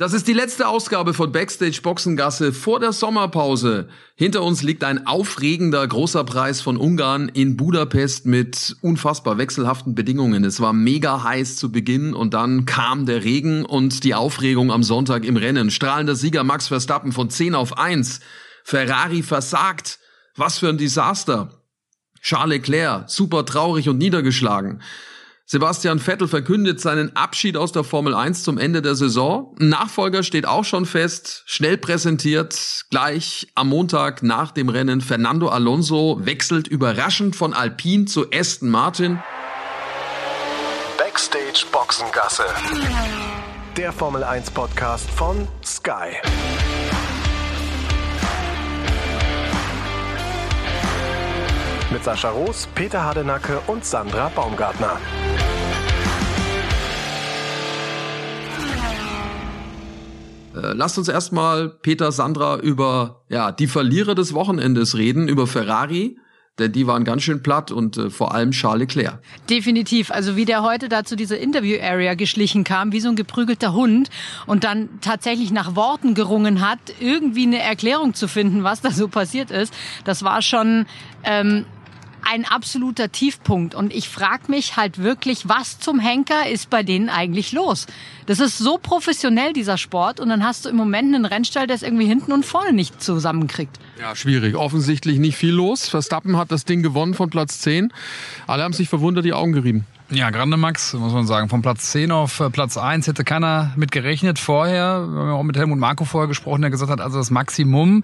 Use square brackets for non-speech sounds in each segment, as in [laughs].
Das ist die letzte Ausgabe von Backstage Boxengasse vor der Sommerpause. Hinter uns liegt ein aufregender großer Preis von Ungarn in Budapest mit unfassbar wechselhaften Bedingungen. Es war mega heiß zu Beginn und dann kam der Regen und die Aufregung am Sonntag im Rennen. Strahlender Sieger Max Verstappen von 10 auf 1. Ferrari versagt. Was für ein Desaster. Charles Leclerc, super traurig und niedergeschlagen. Sebastian Vettel verkündet seinen Abschied aus der Formel 1 zum Ende der Saison. Nachfolger steht auch schon fest, schnell präsentiert, gleich am Montag nach dem Rennen. Fernando Alonso wechselt überraschend von Alpine zu Aston Martin. Backstage Boxengasse. Der Formel 1 Podcast von Sky. Mit Sascha Roos, Peter Hardenacke und Sandra Baumgartner. Äh, lasst uns erstmal, Peter, Sandra, über ja, die Verlierer des Wochenendes reden, über Ferrari. Denn die waren ganz schön platt und äh, vor allem Charles Leclerc. Definitiv. Also wie der heute da zu dieser Interview-Area geschlichen kam, wie so ein geprügelter Hund und dann tatsächlich nach Worten gerungen hat, irgendwie eine Erklärung zu finden, was da so passiert ist, das war schon ähm, ein absoluter Tiefpunkt. Und ich frage mich halt wirklich, was zum Henker ist bei denen eigentlich los? Das ist so professionell, dieser Sport. Und dann hast du im Moment einen Rennstall, der es irgendwie hinten und vorne nicht zusammenkriegt. Ja, schwierig. Offensichtlich nicht viel los. Verstappen hat das Ding gewonnen von Platz 10. Alle haben sich verwundert die Augen gerieben. Ja, Grande Max, muss man sagen. Von Platz 10 auf äh, Platz 1 hätte keiner mit gerechnet vorher. Wir haben auch mit Helmut Marko vorher gesprochen, der gesagt hat, also das Maximum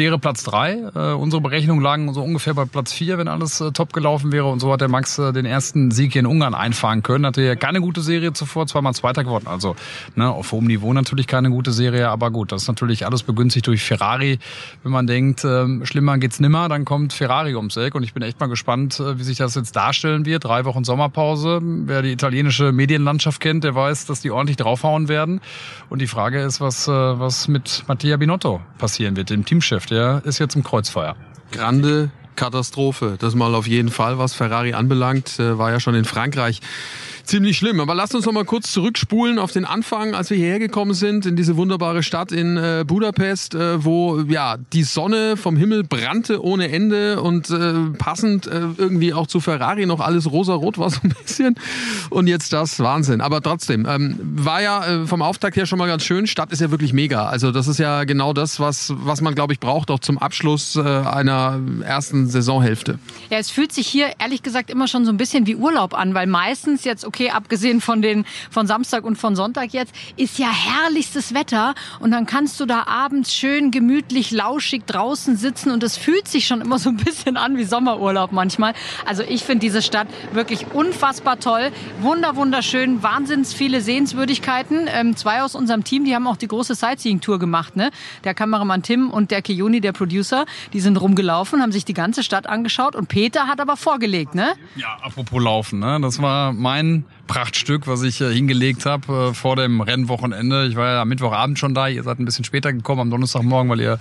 wäre Platz drei. Äh, unsere Berechnungen lagen so ungefähr bei Platz vier, wenn alles äh, top gelaufen wäre. Und so hat der Max äh, den ersten Sieg hier in Ungarn einfahren können. Hatte ja keine gute Serie zuvor, zweimal Zweiter geworden. Also ne, auf hohem Niveau natürlich keine gute Serie, aber gut, das ist natürlich alles begünstigt durch Ferrari. Wenn man denkt, äh, schlimmer geht's nimmer, dann kommt Ferrari ums Eck. Und ich bin echt mal gespannt, äh, wie sich das jetzt darstellen wird. Drei Wochen Sommerpause. Wer die italienische Medienlandschaft kennt, der weiß, dass die ordentlich draufhauen werden. Und die Frage ist, was, äh, was mit Mattia Binotto passieren wird, dem Teamchef der ist jetzt im Kreuzfeuer. Grande Katastrophe. Das mal auf jeden Fall, was Ferrari anbelangt, äh, war ja schon in Frankreich ziemlich schlimm. Aber lasst uns noch mal kurz zurückspulen auf den Anfang, als wir hierher gekommen sind, in diese wunderbare Stadt in äh, Budapest, äh, wo ja die Sonne vom Himmel brannte ohne Ende und äh, passend äh, irgendwie auch zu Ferrari noch alles rosa-rot war [laughs] so ein bisschen. Und jetzt das Wahnsinn. Aber trotzdem, ähm, war ja äh, vom Auftakt her schon mal ganz schön. Stadt ist ja wirklich mega. Also das ist ja genau das, was, was man, glaube ich, braucht, auch zum Abschluss äh, einer ersten Saisonhälfte. Ja, es fühlt sich hier ehrlich gesagt immer schon so ein bisschen wie Urlaub an, weil meistens jetzt, okay, abgesehen von den von Samstag und von Sonntag jetzt, ist ja herrlichstes Wetter und dann kannst du da abends schön gemütlich lauschig draußen sitzen und es fühlt sich schon immer so ein bisschen an wie Sommerurlaub manchmal. Also ich finde diese Stadt wirklich unfassbar toll, wunder wunderschön, wahnsinns viele Sehenswürdigkeiten. Ähm, zwei aus unserem Team, die haben auch die große Sightseeing-Tour gemacht, ne? Der Kameramann Tim und der Kiyoni, der Producer, die sind rumgelaufen, haben sich die ganze Stadt angeschaut und Peter hat aber vorgelegt, ne? Ja, apropos Laufen, ne? Das war mein one Prachtstück, was ich äh, hingelegt habe äh, vor dem Rennwochenende. Ich war ja am Mittwochabend schon da. Ihr seid ein bisschen später gekommen am Donnerstagmorgen, weil ihr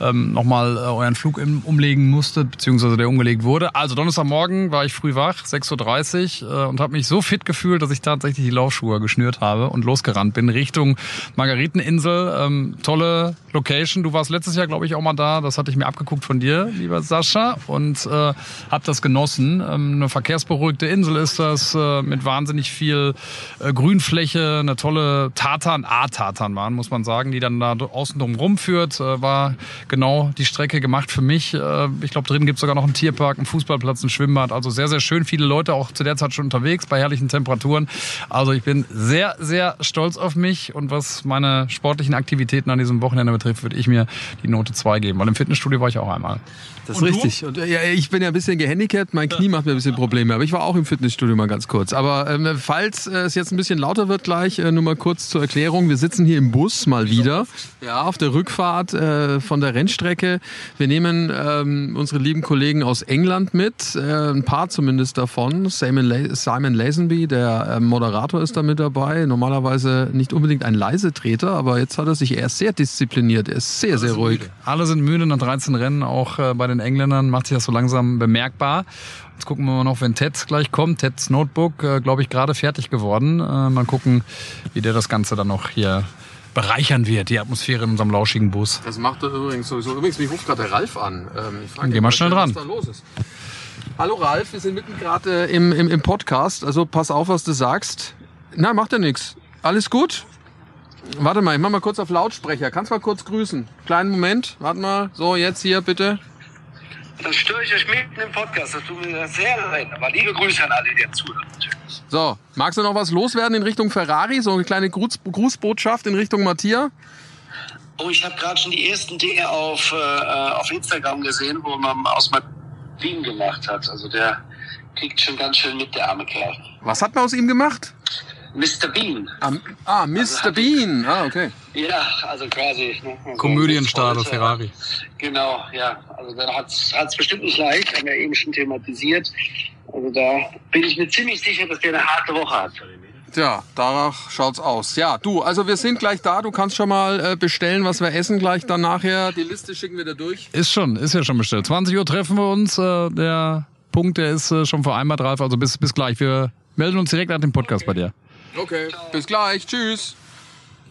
ähm, nochmal äh, euren Flug umlegen musstet, beziehungsweise der umgelegt wurde. Also Donnerstagmorgen war ich früh wach, 6.30 Uhr, und habe mich so fit gefühlt, dass ich tatsächlich die Laufschuhe geschnürt habe und losgerannt bin Richtung Margareteninsel. Ähm, tolle Location. Du warst letztes Jahr, glaube ich, auch mal da. Das hatte ich mir abgeguckt von dir, lieber Sascha, und äh, habe das genossen. Ähm, eine verkehrsberuhigte Insel ist das, äh, mit wahnsinnig unheimlich viel äh, Grünfläche, eine tolle Tartan, A-Tartanbahn, muss man sagen, die dann da außen drum rumführt. Äh, war genau die Strecke gemacht für mich. Äh, ich glaube, drin gibt es sogar noch einen Tierpark, einen Fußballplatz, ein Schwimmbad. Also sehr, sehr schön. Viele Leute auch zu der Zeit schon unterwegs bei herrlichen Temperaturen. Also ich bin sehr, sehr stolz auf mich und was meine sportlichen Aktivitäten an diesem Wochenende betrifft, würde ich mir die Note 2 geben. Weil im Fitnessstudio war ich auch einmal. Das ist und richtig. Und, ja, ich bin ja ein bisschen gehandicapt, mein Knie macht mir ein bisschen Probleme, aber ich war auch im Fitnessstudio mal ganz kurz. Aber ähm, falls äh, es jetzt ein bisschen lauter wird gleich, äh, nur mal kurz zur Erklärung. Wir sitzen hier im Bus mal wieder, ja, auf der Rückfahrt äh, von der Rennstrecke. Wir nehmen ähm, unsere lieben Kollegen aus England mit, ein paar zumindest davon. Simon, Simon Lazenby, der Moderator, ist da mit dabei. Normalerweise nicht unbedingt ein Leisetreter, aber jetzt hat er sich erst sehr diszipliniert. Er ist sehr, sehr ruhig. Alle sind müde nach 13 Rennen, auch bei den Engländern macht sich das so langsam bemerkbar. Jetzt gucken wir mal noch, wenn Ted gleich kommt. Teds Notebook, äh, glaube ich, gerade fertig geworden. Äh, mal gucken, wie der das Ganze dann noch hier bereichern wird, die Atmosphäre in unserem lauschigen Bus. Das macht er übrigens sowieso. Übrigens, mich ruft gerade der Ralf an. Ähm, ich frage Geh mal schnell dran. Was da los ist. Hallo Ralf, wir sind mitten gerade im, im, im Podcast. Also pass auf, was du sagst. Na, macht ja nichts. Alles gut? Warte mal, ich mach mal kurz auf Lautsprecher. Kannst mal kurz grüßen. Kleinen Moment. Warte mal. So, jetzt hier bitte. Dann störe ich euch mitten im Podcast. Das tut mir sehr leid. Aber liebe Grüße an alle, die zuhören. Natürlich. So, magst du noch was loswerden in Richtung Ferrari? So eine kleine Gruß, Grußbotschaft in Richtung Matthias? Oh, ich habe gerade schon die ersten Dinge auf, äh, auf Instagram gesehen, wo man aus Martin gemacht hat. Also der kriegt schon ganz schön mit, der arme Kerl. Was hat man aus ihm gemacht? Mr. Bean. Ah, ah Mr. Bean. Ah, okay. Ja, also quasi. Ne, so Komödienstar der. Ferrari. Genau, ja. Also da hat es bestimmt nicht leicht, haben wir eben schon thematisiert. Also da bin ich mir ziemlich sicher, dass der eine harte Woche hat. Tja, danach schaut's aus. Ja, du, also wir sind gleich da. Du kannst schon mal äh, bestellen, was wir essen gleich dann nachher. Die Liste schicken wir dir durch. Ist schon, ist ja schon bestellt. 20 Uhr treffen wir uns. Äh, der Punkt, der ist äh, schon vereinbart, Ralf. Also bis, bis gleich. Wir melden uns direkt nach dem Podcast bei dir. Okay, bis gleich. Tschüss.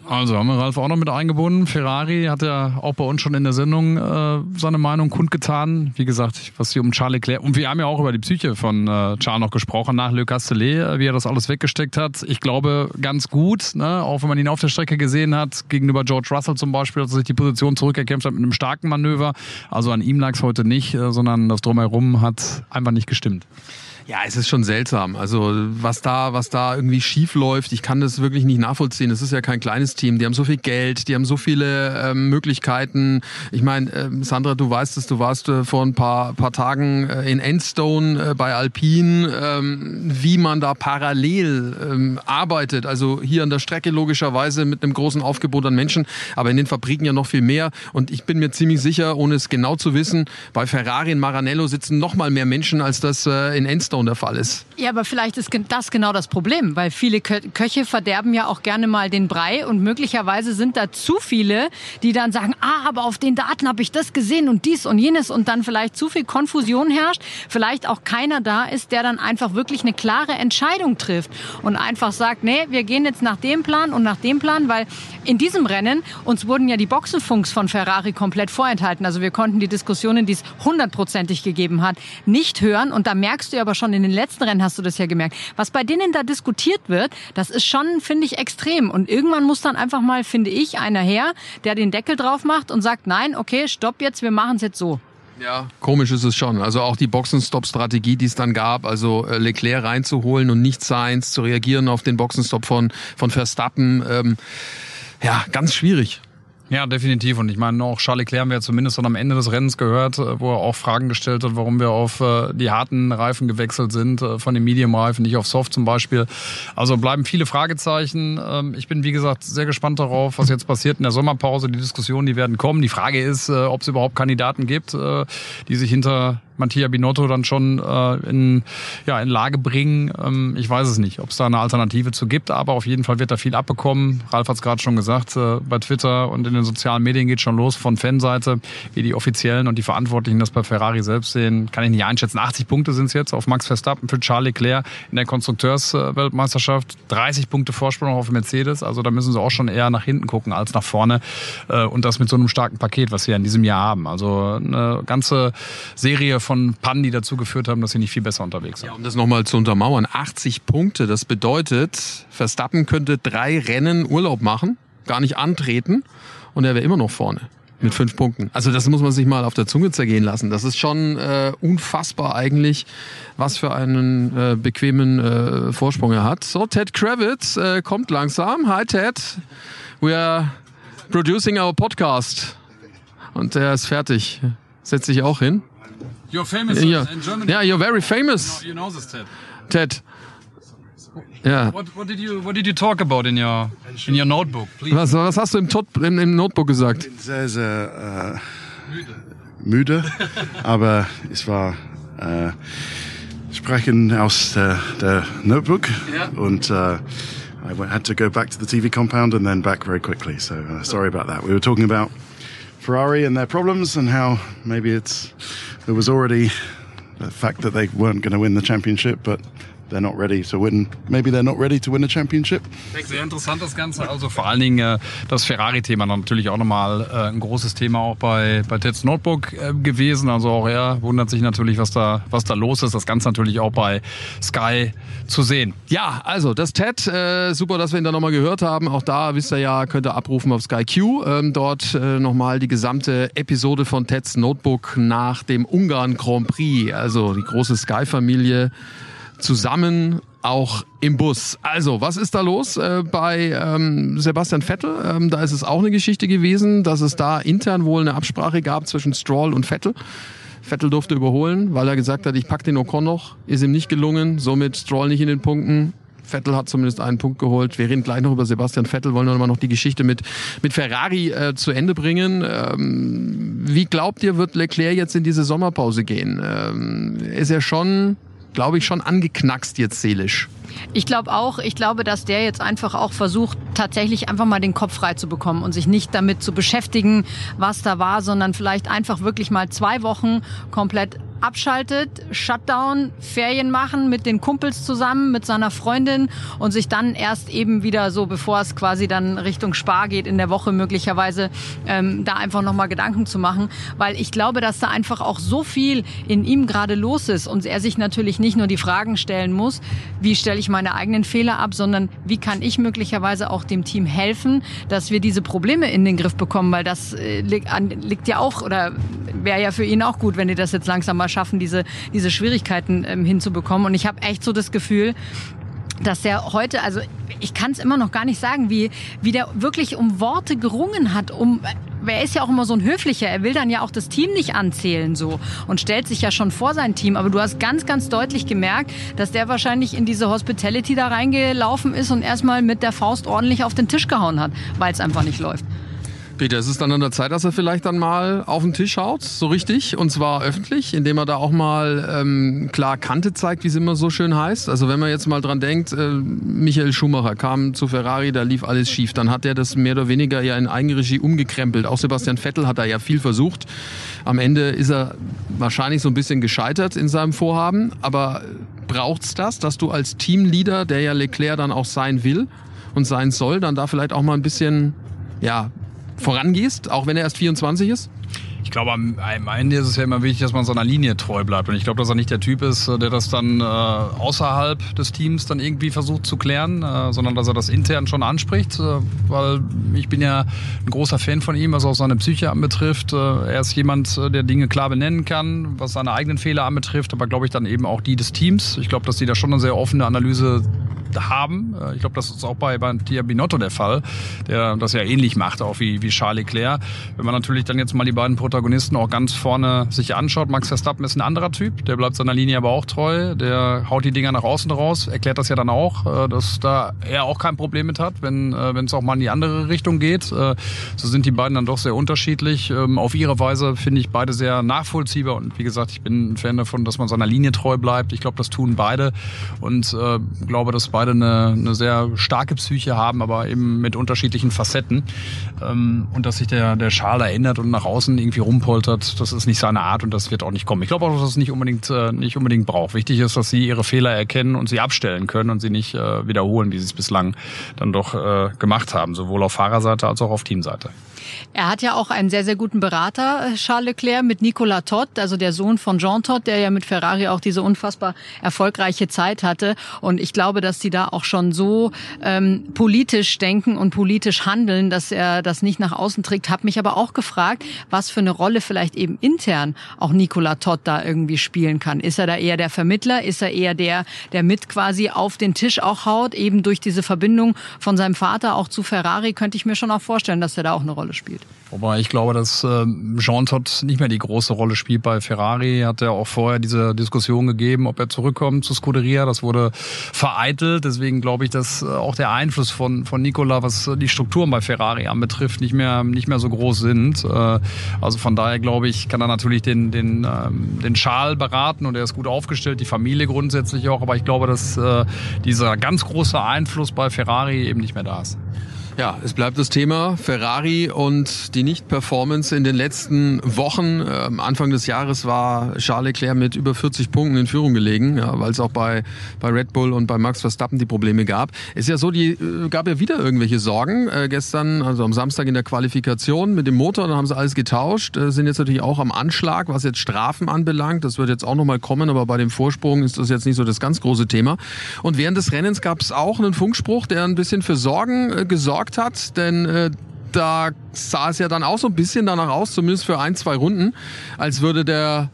Also haben wir Ralf auch noch mit eingebunden. Ferrari hat ja auch bei uns schon in der Sendung äh, seine Meinung kundgetan. Wie gesagt, was hier um Charles Leclerc und wir haben ja auch über die Psyche von äh, Charles noch gesprochen nach Le Castellet, äh, wie er das alles weggesteckt hat. Ich glaube ganz gut, ne? auch wenn man ihn auf der Strecke gesehen hat gegenüber George Russell zum Beispiel, als er sich die Position zurückerkämpft hat mit einem starken Manöver. Also an ihm lag es heute nicht, äh, sondern das drumherum hat einfach nicht gestimmt. Ja, es ist schon seltsam. Also was da, was da irgendwie schief läuft, ich kann das wirklich nicht nachvollziehen. Es ist ja kein kleines Team. Die haben so viel Geld, die haben so viele ähm, Möglichkeiten. Ich meine, ähm, Sandra, du weißt es, du warst äh, vor ein paar, paar Tagen äh, in Endstone äh, bei Alpine, ähm, wie man da parallel ähm, arbeitet. Also hier an der Strecke logischerweise mit einem großen Aufgebot an Menschen, aber in den Fabriken ja noch viel mehr. Und ich bin mir ziemlich sicher, ohne es genau zu wissen, bei Ferrari in Maranello sitzen noch mal mehr Menschen, als das äh, in Endstone der Fall ist. Ja, aber vielleicht ist das genau das Problem, weil viele Kö Köche verderben ja auch gerne mal den Brei und möglicherweise sind da zu viele, die dann sagen, ah, aber auf den Daten habe ich das gesehen und dies und jenes und dann vielleicht zu viel Konfusion herrscht, vielleicht auch keiner da ist, der dann einfach wirklich eine klare Entscheidung trifft und einfach sagt, nee, wir gehen jetzt nach dem Plan und nach dem Plan, weil in diesem Rennen uns wurden ja die Boxenfunks von Ferrari komplett vorenthalten. Also wir konnten die Diskussionen, die es hundertprozentig gegeben hat, nicht hören und da merkst du aber schon in den letzten Rennen hast du das ja gemerkt. Was bei denen da diskutiert wird, das ist schon, finde ich, extrem. Und irgendwann muss dann einfach mal, finde ich, einer her, der den Deckel drauf macht und sagt, nein, okay, stopp jetzt, wir machen es jetzt so. Ja, komisch ist es schon. Also auch die Boxenstopp-Strategie, die es dann gab, also äh, Leclerc reinzuholen und nicht Sainz zu reagieren auf den Boxenstopp von, von Verstappen. Ähm, ja, ganz schwierig. Ja, definitiv. Und ich meine, auch Charles Leclerc haben wir zumindest dann am Ende des Rennens gehört, äh, wo er auch Fragen gestellt hat, warum wir auf äh, die harten Reifen gewechselt sind, äh, von den Medium-Reifen, nicht auf Soft zum Beispiel. Also bleiben viele Fragezeichen. Ähm, ich bin, wie gesagt, sehr gespannt darauf, was jetzt passiert in der Sommerpause. Die Diskussionen, die werden kommen. Die Frage ist, ob es überhaupt Kandidaten gibt, die sich hinter Mattia Binotto dann schon äh, in, ja, in Lage bringen. Ähm, ich weiß es nicht, ob es da eine Alternative zu gibt, aber auf jeden Fall wird da viel abbekommen. Ralf hat es gerade schon gesagt, äh, bei Twitter und in den sozialen Medien geht schon los von Fanseite, wie die Offiziellen und die Verantwortlichen das bei Ferrari selbst sehen, kann ich nicht einschätzen. 80 Punkte sind es jetzt auf Max Verstappen für Charles Leclerc in der Konstrukteursweltmeisterschaft. 30 Punkte Vorsprung auf Mercedes, also da müssen sie auch schon eher nach hinten gucken als nach vorne. Äh, und das mit so einem starken Paket, was sie in diesem Jahr haben. Also eine ganze Serie von Pannen, die dazu geführt haben, dass sie nicht viel besser unterwegs sind. Ja, um das nochmal zu untermauern, 80 Punkte, das bedeutet, Verstappen könnte drei Rennen Urlaub machen, gar nicht antreten und er wäre immer noch vorne. Mit fünf Punkten. Also das muss man sich mal auf der Zunge zergehen lassen. Das ist schon äh, unfassbar eigentlich, was für einen äh, bequemen äh, Vorsprung er hat. So, Ted Kravitz äh, kommt langsam. Hi Ted. We are producing our podcast. Und er ist fertig. Setzt sich auch hin. You're famous in Germany. yeah, you're very famous, You know this, Ted. Ted. Ja. What, what did you What did you talk about in your in your notebook, please? Was, was hast du im, Tot, im, im Notebook gesagt? sehr, sehr äh, [laughs] müde, aber es war äh, Sprechen aus der, der Notebook und äh, I went, had to go back to the TV compound and then back very quickly. So uh, sorry about that. We were talking about Ferrari and their problems and how maybe it's there was already the fact that they weren't going to win the championship, but they're not ready to win. Maybe they're not ready to win a championship. Sehr interessant das Ganze. Also vor allen Dingen äh, das Ferrari-Thema natürlich auch nochmal äh, ein großes Thema auch bei, bei Ted's Notebook äh, gewesen. Also auch er wundert sich natürlich, was da, was da los ist. Das Ganze natürlich auch bei Sky zu sehen. Ja, also das Ted, super, dass wir ihn da nochmal gehört haben. Auch da wisst ihr ja, könnt ihr abrufen auf Sky Q. Ähm, dort nochmal die gesamte Episode von Ted's Notebook nach dem Ungarn Grand Prix. Also die große Sky-Familie zusammen auch im Bus. Also, was ist da los äh, bei ähm, Sebastian Vettel? Ähm, da ist es auch eine Geschichte gewesen, dass es da intern wohl eine Absprache gab zwischen Stroll und Vettel. Vettel durfte überholen, weil er gesagt hat, ich pack den Ocon noch. Ist ihm nicht gelungen, somit Stroll nicht in den Punkten. Vettel hat zumindest einen Punkt geholt. Wir reden gleich noch über Sebastian Vettel, wollen aber noch die Geschichte mit, mit Ferrari äh, zu Ende bringen. Ähm, wie glaubt ihr, wird Leclerc jetzt in diese Sommerpause gehen? Ähm, ist er schon glaube ich, schon angeknackst jetzt seelisch. Ich glaube auch, ich glaube, dass der jetzt einfach auch versucht, tatsächlich einfach mal den Kopf frei zu bekommen und sich nicht damit zu beschäftigen, was da war, sondern vielleicht einfach wirklich mal zwei Wochen komplett abschaltet, Shutdown, Ferien machen mit den Kumpels zusammen, mit seiner Freundin und sich dann erst eben wieder so, bevor es quasi dann Richtung Spar geht, in der Woche möglicherweise ähm, da einfach nochmal Gedanken zu machen, weil ich glaube, dass da einfach auch so viel in ihm gerade los ist und er sich natürlich nicht nur die Fragen stellen muss, wie stelle ich meine eigenen Fehler ab, sondern wie kann ich möglicherweise auch dem Team helfen, dass wir diese Probleme in den Griff bekommen, weil das äh, liegt, ja auch oder wäre ja für ihn auch gut, wenn die das jetzt langsam mal schaffen, diese, diese Schwierigkeiten ähm, hinzubekommen. Und ich habe echt so das Gefühl, dass der heute, also ich kann es immer noch gar nicht sagen, wie, wie der wirklich um Worte gerungen hat, um er ist ja auch immer so ein höflicher, er will dann ja auch das Team nicht anzählen so. Und stellt sich ja schon vor sein Team, aber du hast ganz, ganz deutlich gemerkt, dass der wahrscheinlich in diese Hospitality da reingelaufen ist und erstmal mit der Faust ordentlich auf den Tisch gehauen hat, weil es einfach nicht läuft. Peter, ist es dann an der Zeit, dass er vielleicht dann mal auf den Tisch haut, so richtig, und zwar öffentlich, indem er da auch mal ähm, klar Kante zeigt, wie es immer so schön heißt. Also wenn man jetzt mal dran denkt, äh, Michael Schumacher kam zu Ferrari, da lief alles schief, dann hat er das mehr oder weniger ja in Eigenregie umgekrempelt. Auch Sebastian Vettel hat da ja viel versucht. Am Ende ist er wahrscheinlich so ein bisschen gescheitert in seinem Vorhaben, aber braucht's das, dass du als Teamleader, der ja Leclerc dann auch sein will und sein soll, dann da vielleicht auch mal ein bisschen ja, vorangehst, auch wenn er erst 24 ist? Ich glaube, am, Ende ist es ja immer wichtig, dass man seiner Linie treu bleibt. Und ich glaube, dass er nicht der Typ ist, der das dann äh, außerhalb des Teams dann irgendwie versucht zu klären, äh, sondern dass er das intern schon anspricht. Äh, weil ich bin ja ein großer Fan von ihm, was auch seine Psyche anbetrifft. Äh, er ist jemand, äh, der Dinge klar benennen kann, was seine eigenen Fehler anbetrifft, aber glaube ich dann eben auch die des Teams. Ich glaube, dass die da schon eine sehr offene Analyse haben. Äh, ich glaube, das ist auch bei, bei Tia Binotto der Fall, der das ja ähnlich macht, auch wie, wie Charles Leclerc. Wenn man natürlich dann jetzt mal die beiden Protagonisten auch ganz vorne sich anschaut, Max Verstappen ist ein anderer Typ, der bleibt seiner Linie aber auch treu, der haut die Dinger nach außen raus, erklärt das ja dann auch, äh, dass da er auch kein Problem mit hat, wenn äh, es auch mal in die andere Richtung geht. So sind die beiden dann doch sehr unterschiedlich. Ähm, auf ihre Weise finde ich beide sehr nachvollziehbar und wie gesagt, ich bin ein Fan davon, dass man seiner Linie treu bleibt. Ich glaube, das tun beide und glaube, dass beide eine, eine sehr starke Psyche haben, aber eben mit unterschiedlichen Facetten. Ähm, und dass sich der, der Schal erinnert und nach außen irgendwie rumpoltert, das ist nicht seine Art und das wird auch nicht kommen. Ich glaube auch, dass es nicht unbedingt, äh, nicht unbedingt braucht. Wichtig ist, dass sie ihre Fehler erkennen und sie abstellen können und sie nicht äh, wiederholen, wie sie es bislang dann doch äh, gemacht haben, sowohl auf Fahrerseite als auch auf Teamseite. Er hat ja auch einen sehr, sehr guten Berater, äh, Charles Leclerc, mit Nicolas Todd, also der Sohn von Jean Todd, der ja mit Ferrari auch diese unfassbar erfolgreiche Zeit hatte. Und ich glaube, dass sie da auch schon so ähm, politisch denken und politisch handeln, dass er das nicht nach außen trägt. Hab mich aber auch gefragt, was für eine Rolle vielleicht eben intern auch Nicolas Todd da irgendwie spielen kann. Ist er da eher der Vermittler? Ist er eher der, der mit quasi auf den Tisch auch haut, eben durch diese Verbindung von seinem Vater auch zu Ferrari? Könnte ich mir schon auch vorstellen, dass er da auch eine Rolle spielt. Wobei ich glaube, dass äh, Jean Todt nicht mehr die große Rolle spielt bei Ferrari. Hat er auch vorher diese Diskussion gegeben, ob er zurückkommt zu Scuderia. Das wurde vereitelt. Deswegen glaube ich, dass äh, auch der Einfluss von, von Nicola, was die Strukturen bei Ferrari anbetrifft, nicht mehr, nicht mehr so groß sind. Äh, also von daher glaube ich, kann er natürlich den, den, ähm, den Schal beraten und er ist gut aufgestellt, die Familie grundsätzlich auch. Aber ich glaube, dass äh, dieser ganz große Einfluss bei Ferrari eben nicht mehr da ist. Ja, es bleibt das Thema Ferrari und die Nicht-Performance in den letzten Wochen. Ähm, Anfang des Jahres war Charles Leclerc mit über 40 Punkten in Führung gelegen, ja, weil es auch bei, bei Red Bull und bei Max Verstappen die Probleme gab. Ist ja so, die äh, gab ja wieder irgendwelche Sorgen. Äh, gestern, also am Samstag in der Qualifikation mit dem Motor, dann haben sie alles getauscht, äh, sind jetzt natürlich auch am Anschlag, was jetzt Strafen anbelangt. Das wird jetzt auch nochmal kommen, aber bei dem Vorsprung ist das jetzt nicht so das ganz große Thema. Und während des Rennens gab es auch einen Funkspruch, der ein bisschen für Sorgen äh, gesorgt gesorgt hat, denn äh, da sah es ja dann auch so ein bisschen danach aus, zumindest für ein, zwei Runden, als würde der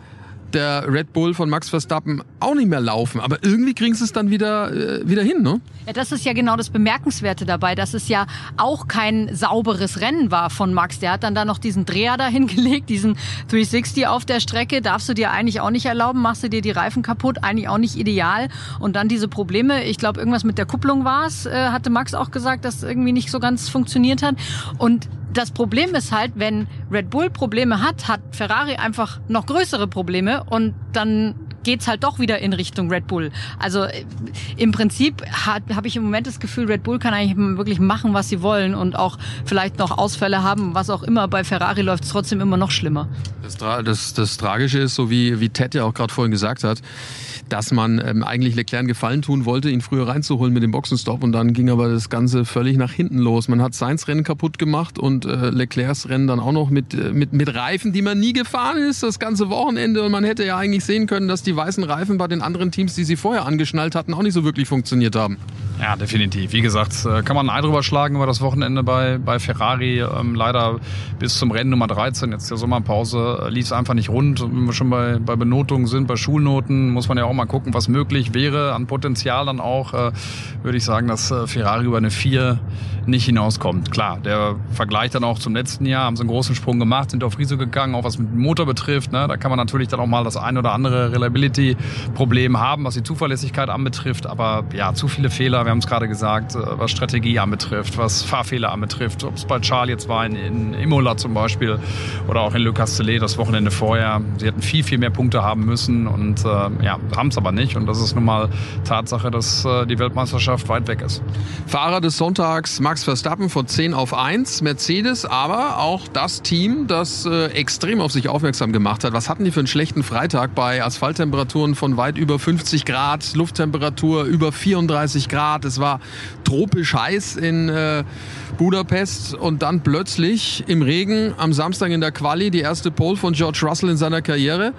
der Red Bull von Max Verstappen auch nicht mehr laufen. Aber irgendwie kriegen sie es dann wieder, äh, wieder hin, ne? Ja, das ist ja genau das Bemerkenswerte dabei, dass es ja auch kein sauberes Rennen war von Max. Der hat dann da noch diesen Dreher da [laughs] hingelegt, diesen 360 auf der Strecke. Darfst du dir eigentlich auch nicht erlauben, machst du dir die Reifen kaputt, eigentlich auch nicht ideal. Und dann diese Probleme, ich glaube, irgendwas mit der Kupplung war es, äh, hatte Max auch gesagt, dass irgendwie nicht so ganz funktioniert hat. Und das Problem ist halt, wenn Red Bull Probleme hat, hat Ferrari einfach noch größere Probleme und dann geht's halt doch wieder in Richtung Red Bull. Also äh, im Prinzip habe ich im Moment das Gefühl, Red Bull kann eigentlich wirklich machen, was sie wollen und auch vielleicht noch Ausfälle haben, was auch immer. Bei Ferrari läuft es trotzdem immer noch schlimmer. Das, das, das Tragische ist, so wie, wie Ted ja auch gerade vorhin gesagt hat, dass man ähm, eigentlich Leclerc einen Gefallen tun wollte, ihn früher reinzuholen mit dem Boxenstopp und dann ging aber das Ganze völlig nach hinten los. Man hat Sainz Rennen kaputt gemacht und äh, Leclercs Rennen dann auch noch mit, äh, mit, mit Reifen, die man nie gefahren ist, das ganze Wochenende und man hätte ja eigentlich sehen können, dass die weißen Reifen bei den anderen Teams, die sie vorher angeschnallt hatten, auch nicht so wirklich funktioniert haben. Ja, definitiv. Wie gesagt, äh, kann man ein Ei drüber schlagen über das Wochenende bei, bei Ferrari. Ähm, leider bis zum Rennen Nummer 13, jetzt der Sommerpause, äh, lief es einfach nicht rund. wenn wir schon bei, bei Benotungen sind, bei Schulnoten, muss man ja auch mal gucken, was möglich wäre an Potenzial dann auch. Äh, würde ich sagen, dass äh, Ferrari über eine 4 nicht hinauskommt. Klar, der Vergleich dann auch zum letzten Jahr, haben sie einen großen Sprung gemacht, sind auf Riso gegangen, auch was mit dem Motor betrifft. Ne? Da kann man natürlich dann auch mal das ein oder andere Reliability-Problem haben, was die Zuverlässigkeit anbetrifft. Aber ja, zu viele Fehler, wir haben es gerade gesagt, äh, was Strategie anbetrifft, was Fahrfehler anbetrifft. Ob es bei Charles jetzt war in, in Imola zum Beispiel oder auch in Le Castellet das Wochenende vorher. Sie hätten viel, viel mehr Punkte haben müssen und äh, ja, haben es aber nicht. Und das ist nun mal Tatsache, dass äh, die Weltmeisterschaft weit weg ist. Fahrer des Sonntags Max Verstappen von 10 auf 1. Mercedes aber auch das Team, das äh, extrem auf sich aufmerksam gemacht hat. Was hatten die für einen schlechten Freitag bei Asphalttemperaturen von weit über 50 Grad, Lufttemperatur über 34 Grad. Es war tropisch heiß in äh, Budapest und dann plötzlich im Regen am Samstag in der Quali die erste Pole von George Russell in seiner Karriere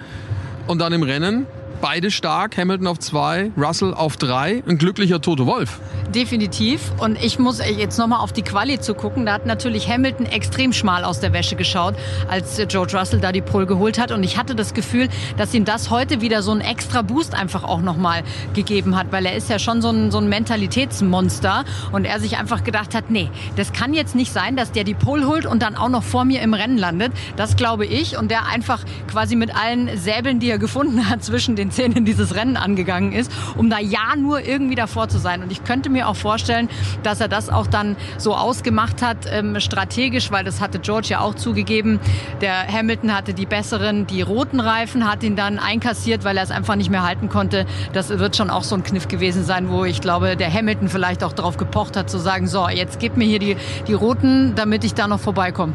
und dann im Rennen Beide stark, Hamilton auf zwei, Russell auf drei. Ein glücklicher Tote Wolf. Definitiv. Und ich muss jetzt nochmal auf die Quali zu gucken. Da hat natürlich Hamilton extrem schmal aus der Wäsche geschaut, als George Russell da die Pole geholt hat. Und ich hatte das Gefühl, dass ihm das heute wieder so einen extra Boost einfach auch nochmal gegeben hat, weil er ist ja schon so ein, so ein Mentalitätsmonster. Und er sich einfach gedacht hat, nee, das kann jetzt nicht sein, dass der die Pole holt und dann auch noch vor mir im Rennen landet. Das glaube ich. Und der einfach quasi mit allen Säbeln, die er gefunden hat, zwischen den den Zähnen dieses Rennen angegangen ist, um da ja nur irgendwie davor zu sein. Und ich könnte mir auch vorstellen, dass er das auch dann so ausgemacht hat, ähm, strategisch, weil das hatte George ja auch zugegeben. Der Hamilton hatte die besseren, die roten Reifen, hat ihn dann einkassiert, weil er es einfach nicht mehr halten konnte. Das wird schon auch so ein Kniff gewesen sein, wo ich glaube, der Hamilton vielleicht auch darauf gepocht hat, zu sagen, so, jetzt gib mir hier die, die roten, damit ich da noch vorbeikomme.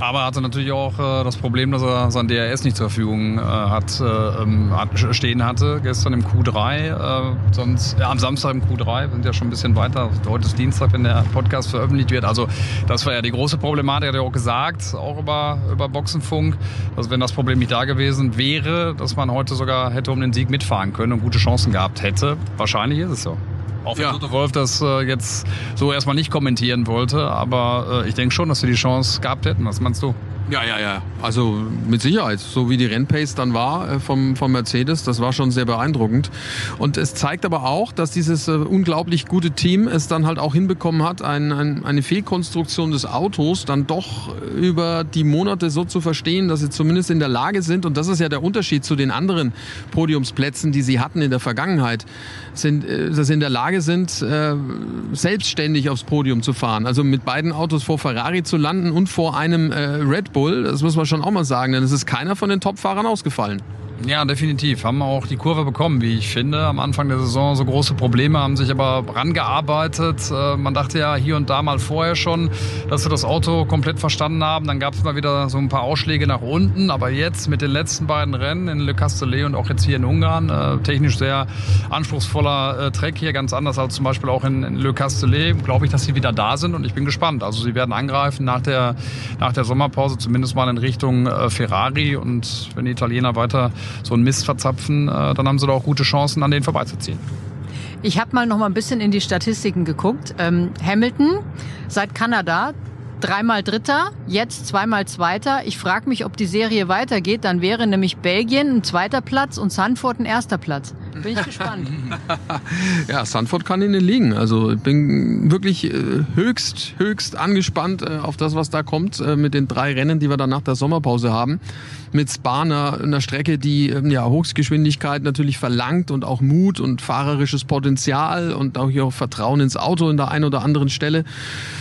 Aber er hatte natürlich auch äh, das Problem, dass er sein DRS nicht zur Verfügung äh, hat, äh, ähm, stehen hatte. Gestern im Q3, äh, sonst ja, am Samstag im Q3, wir sind ja schon ein bisschen weiter. Heute ist Dienstag, wenn der Podcast veröffentlicht wird. Also das war ja die große Problematik, hat er auch gesagt, auch über, über Boxenfunk, dass wenn das Problem nicht da gewesen wäre, dass man heute sogar hätte um den Sieg mitfahren können und gute Chancen gehabt hätte. Wahrscheinlich ist es so. Auch wenn ja. Toto Wolf das äh, jetzt so erstmal nicht kommentieren wollte, aber äh, ich denke schon, dass wir die Chance gehabt hätten. Was meinst du? Ja, ja, ja. Also mit Sicherheit. So wie die Rennpace dann war äh, vom, vom Mercedes, das war schon sehr beeindruckend. Und es zeigt aber auch, dass dieses äh, unglaublich gute Team es dann halt auch hinbekommen hat, ein, ein, eine Fehlkonstruktion des Autos dann doch über die Monate so zu verstehen, dass sie zumindest in der Lage sind, und das ist ja der Unterschied zu den anderen Podiumsplätzen, die sie hatten in der Vergangenheit, sind, äh, dass sie in der Lage sind, selbstständig aufs Podium zu fahren. Also mit beiden Autos vor Ferrari zu landen und vor einem Red Bull Bull, das muss man schon auch mal sagen, denn es ist keiner von den Top-Fahrern ausgefallen. Ja, definitiv. Haben auch die Kurve bekommen, wie ich finde. Am Anfang der Saison so große Probleme, haben sich aber rangearbeitet. Äh, man dachte ja hier und da mal vorher schon, dass sie das Auto komplett verstanden haben. Dann gab es mal wieder so ein paar Ausschläge nach unten. Aber jetzt mit den letzten beiden Rennen in Le Castellet und auch jetzt hier in Ungarn, äh, technisch sehr anspruchsvoller äh, Track hier, ganz anders als zum Beispiel auch in, Le Castellet, glaube ich, dass sie wieder da sind und ich bin gespannt. Also sie werden angreifen nach der, nach der Sommerpause, zumindest mal in Richtung Ferrari. Und wenn die Italiener weiter so einen Mist verzapfen, äh, dann haben sie da auch gute Chancen, an denen vorbeizuziehen. Ich habe mal noch mal ein bisschen in die Statistiken geguckt. Ähm, Hamilton seit Kanada dreimal Dritter, jetzt zweimal Zweiter. Ich frage mich, ob die Serie weitergeht. Dann wäre nämlich Belgien ein zweiter Platz und Sanford ein erster Platz. Bin ich gespannt. [laughs] ja, Sanford kann ihnen liegen. Also ich bin wirklich äh, höchst, höchst angespannt äh, auf das, was da kommt äh, mit den drei Rennen, die wir dann nach der Sommerpause haben mit Spa einer, Strecke, die ähm, ja Hochgeschwindigkeit natürlich verlangt und auch Mut und fahrerisches Potenzial und auch hier auch Vertrauen ins Auto in der einen oder anderen Stelle.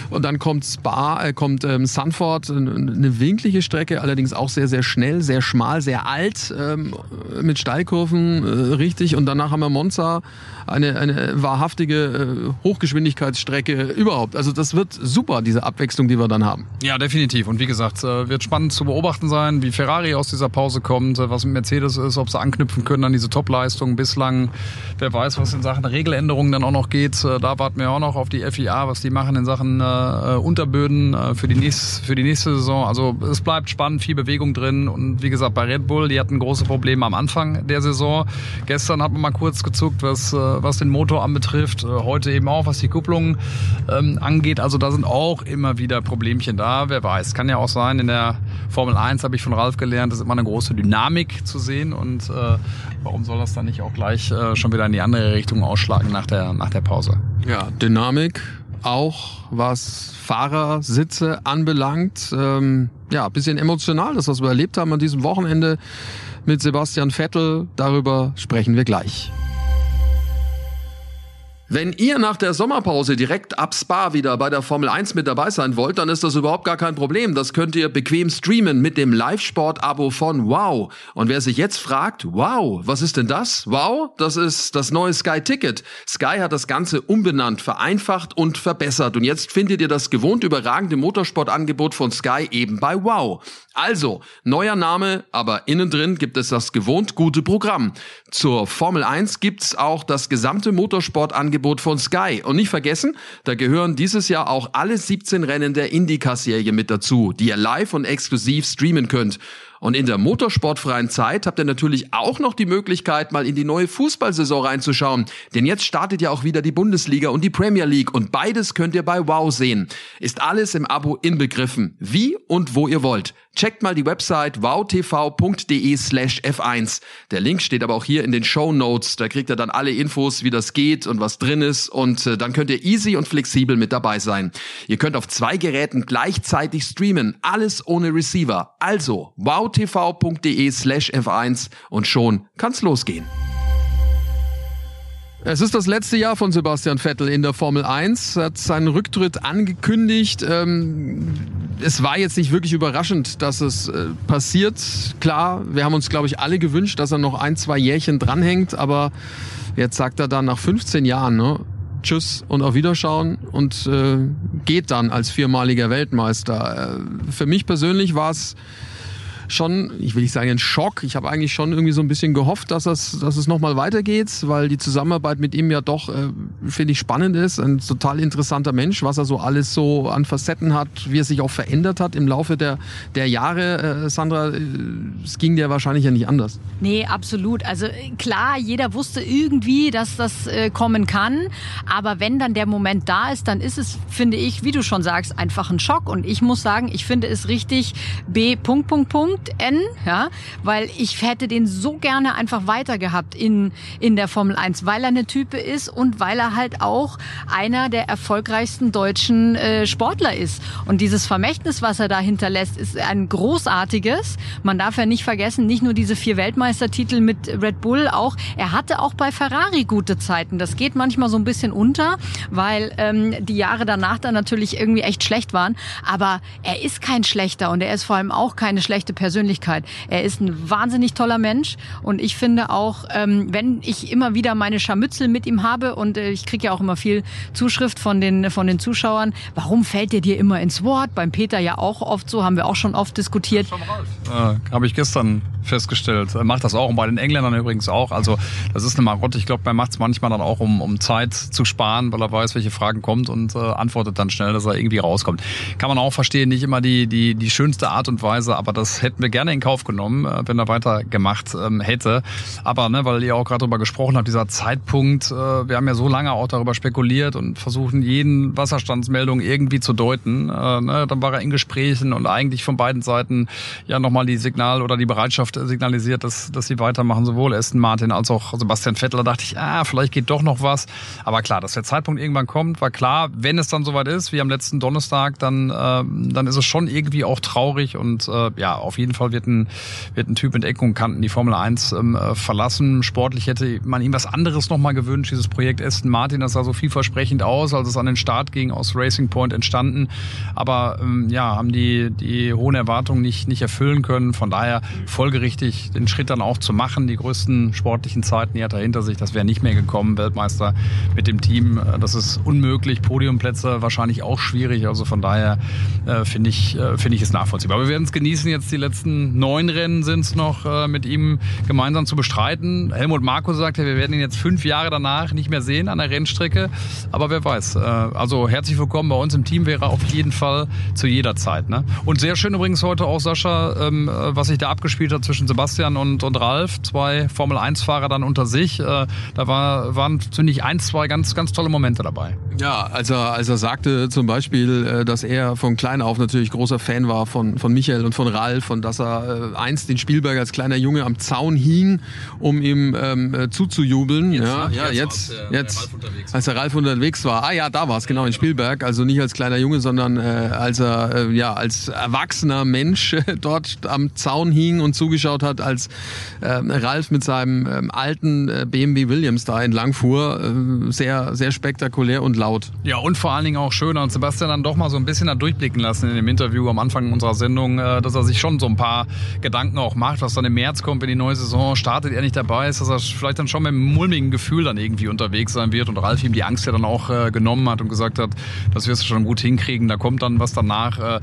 Und dann kommt Spa, äh, kommt ähm, Sanford, eine winklige Strecke, allerdings auch sehr, sehr schnell, sehr schmal, sehr alt, ähm, mit Steilkurven, äh, richtig. Und danach haben wir Monza, eine, eine wahrhaftige äh, Hochgeschwindigkeitsstrecke überhaupt. Also das wird super, diese Abwechslung, die wir dann haben. Ja, definitiv. Und wie gesagt, äh, wird spannend zu beobachten sein, wie Ferrari aus dieser Pause kommt, was mit Mercedes ist, ob sie anknüpfen können an diese Top-Leistung bislang. Wer weiß, was in Sachen Regeländerungen dann auch noch geht. Äh, da warten wir auch noch auf die FIA, was die machen in Sachen äh, Unterböden äh, für, die nächste, für die nächste Saison. Also es bleibt spannend, viel Bewegung drin. Und wie gesagt, bei Red Bull, die hatten große Probleme am Anfang der Saison. Gestern hat man mal kurz gezuckt, was, äh, was den Motor anbetrifft. Äh, heute eben auch, was die Kupplung ähm, angeht. Also da sind auch immer wieder Problemchen da. Wer weiß, kann ja auch sein, in der Formel 1 habe ich von Ralf gelernt, ist immer eine große Dynamik zu sehen und äh, warum soll das dann nicht auch gleich äh, schon wieder in die andere Richtung ausschlagen nach der, nach der Pause? Ja, Dynamik auch was Fahrersitze anbelangt. Ähm, ja, bisschen emotional, das, was wir erlebt haben an diesem Wochenende mit Sebastian Vettel. Darüber sprechen wir gleich. Wenn ihr nach der Sommerpause direkt ab Spa wieder bei der Formel 1 mit dabei sein wollt, dann ist das überhaupt gar kein Problem. Das könnt ihr bequem streamen mit dem Live-Sport-Abo von Wow. Und wer sich jetzt fragt, wow, was ist denn das? Wow, das ist das neue Sky Ticket. Sky hat das Ganze umbenannt, vereinfacht und verbessert. Und jetzt findet ihr das gewohnt überragende Motorsportangebot von Sky eben bei Wow. Also, neuer Name, aber innen drin gibt es das gewohnt gute Programm. Zur Formel 1 gibt's auch das gesamte Motorsportangebot von Sky. Und nicht vergessen, da gehören dieses Jahr auch alle 17 Rennen der IndyCar-Serie mit dazu, die ihr live und exklusiv streamen könnt. Und in der motorsportfreien Zeit habt ihr natürlich auch noch die Möglichkeit, mal in die neue Fußballsaison reinzuschauen. Denn jetzt startet ja auch wieder die Bundesliga und die Premier League und beides könnt ihr bei Wow sehen. Ist alles im Abo inbegriffen. Wie und wo ihr wollt. Checkt mal die Website wowtv.de slash f1. Der Link steht aber auch hier in den Show Notes. Da kriegt ihr dann alle Infos, wie das geht und was drin ist. Und äh, dann könnt ihr easy und flexibel mit dabei sein. Ihr könnt auf zwei Geräten gleichzeitig streamen. Alles ohne Receiver. Also wowtv.de slash f1 und schon kann's losgehen. Es ist das letzte Jahr von Sebastian Vettel in der Formel 1. Er hat seinen Rücktritt angekündigt. Ähm, es war jetzt nicht wirklich überraschend, dass es äh, passiert. Klar, wir haben uns, glaube ich, alle gewünscht, dass er noch ein, zwei Jährchen dranhängt. Aber jetzt sagt er dann nach 15 Jahren, ne, Tschüss und auf Wiederschauen und äh, geht dann als viermaliger Weltmeister. Äh, für mich persönlich war es schon, ich will nicht sagen ein Schock. Ich habe eigentlich schon irgendwie so ein bisschen gehofft, dass es, dass es nochmal weitergeht, weil die Zusammenarbeit mit ihm ja doch, äh, finde ich, spannend ist. Ein total interessanter Mensch, was er so alles so an Facetten hat, wie er sich auch verändert hat im Laufe der, der Jahre. Äh, Sandra, äh, es ging dir wahrscheinlich ja nicht anders. Nee, absolut. Also klar, jeder wusste irgendwie, dass das äh, kommen kann. Aber wenn dann der Moment da ist, dann ist es, finde ich, wie du schon sagst, einfach ein Schock. Und ich muss sagen, ich finde es richtig B. Punkt, Punkt, Punkt N, ja, weil ich hätte den so gerne einfach weiter gehabt in, in der Formel 1, weil er eine Type ist und weil er halt auch einer der erfolgreichsten deutschen äh, Sportler ist. Und dieses Vermächtnis, was er da hinterlässt, ist ein großartiges. Man darf ja nicht vergessen, nicht nur diese vier Weltmeistertitel mit Red Bull, auch er hatte auch bei Ferrari gute Zeiten. Das geht manchmal so ein bisschen unter, weil ähm, die Jahre danach dann natürlich irgendwie echt schlecht waren. Aber er ist kein schlechter und er ist vor allem auch keine schlechte Person Persönlichkeit. Er ist ein wahnsinnig toller Mensch und ich finde auch, ähm, wenn ich immer wieder meine Scharmützel mit ihm habe und äh, ich kriege ja auch immer viel Zuschrift von den, von den Zuschauern, warum fällt er dir immer ins Wort? Beim Peter ja auch oft so, haben wir auch schon oft diskutiert. Äh, Habe ich gestern festgestellt. Er macht das auch und bei den Engländern übrigens auch. Also das ist eine Marotte. Ich glaube, er macht es manchmal dann auch, um, um Zeit zu sparen, weil er weiß, welche Fragen kommt und äh, antwortet dann schnell, dass er irgendwie rauskommt. Kann man auch verstehen, nicht immer die, die, die schönste Art und Weise, aber das hätten wir gerne in Kauf genommen, äh, wenn er weitergemacht ähm, hätte. Aber ne, weil ihr auch gerade darüber gesprochen habt, dieser Zeitpunkt, äh, wir haben ja so lange auch darüber spekuliert und versuchen, jeden Wasserstandsmeldung irgendwie zu deuten. Äh, ne, dann war er in Gesprächen und eigentlich von beiden Seiten ja nochmal die Signal oder die Bereitschaft signalisiert, dass, dass sie weitermachen, sowohl Aston Martin als auch Sebastian Vettel. Da dachte ich, ah, vielleicht geht doch noch was. Aber klar, dass der Zeitpunkt irgendwann kommt, war klar. Wenn es dann soweit ist, wie am letzten Donnerstag, dann, äh, dann ist es schon irgendwie auch traurig und ja, auf jeden Fall wird ein, wird ein Typ mit Ecken und Kanten die Formel 1 ähm, äh, verlassen. Sportlich hätte man ihm was anderes nochmal gewünscht. Dieses Projekt Aston Martin, das sah so vielversprechend aus, als es an den Start ging, aus Racing Point entstanden. Aber ähm, ja, haben die, die hohen Erwartungen nicht, nicht erfüllen können. Von daher folgerichtig, den Schritt dann auch zu machen. Die größten sportlichen Zeiten, die hat er hinter sich. Das wäre nicht mehr gekommen. Weltmeister mit dem Team, äh, das ist unmöglich. Podiumplätze wahrscheinlich auch schwierig. Also von daher äh, finde ich, äh, finde ich es nachvollziehbar. Aber wir werden es genießen. Jetzt die letzten neun Rennen sind es noch äh, mit ihm gemeinsam zu bestreiten. Helmut Marko sagt ja, wir werden ihn jetzt fünf Jahre danach nicht mehr sehen an der Rennstrecke. Aber wer weiß. Äh, also herzlich willkommen bei uns im Team wäre auf jeden Fall zu jeder Zeit. Ne? Und sehr schön übrigens heute auch, Sascha, ähm, äh, was sich da abgespielt hat zwischen Sebastian und, und Ralf. Zwei Formel-1-Fahrer dann unter sich. Äh, da war, waren, finde ich, eins, zwei ganz, ganz tolle Momente dabei. Ja, als er, als er sagte zum Beispiel, äh, dass er von klein auf natürlich großer Fan war von, von Michael und von Ralf und dass er äh, einst den Spielberg als kleiner Junge am Zaun hing, um ihm ähm, äh, zuzujubeln. Jetzt, ja, ja, Jetzt, jetzt, als der- jetzt, der Ralf unterwegs war. als der Ralf unterwegs war. Ah ja, da war es genau in Spielberg. Also nicht als kleiner Junge, sondern äh, als er äh, ja als erwachsener Mensch äh, [laughs] dort am Zaun hing und zugeschaut hat, als äh, Ralf mit seinem ähm, alten äh, BMW Williams da entlang fuhr. Äh, sehr, sehr spektakulär und laut. Ja, und vor allen Dingen auch schöner und Sebastian dann doch mal so ein bisschen da durchblicken lassen in dem Interview am Anfang unserer Sendung, äh, dass er sich schon so ein paar Gedanken auch macht, was dann im März kommt, wenn die neue Saison startet, er nicht dabei ist, dass er vielleicht dann schon mit einem mulmigen Gefühl dann irgendwie unterwegs sein wird und Ralf ihm die Angst ja dann auch äh, genommen hat und gesagt hat, das wirst du schon gut hinkriegen, da kommt dann was danach. Äh,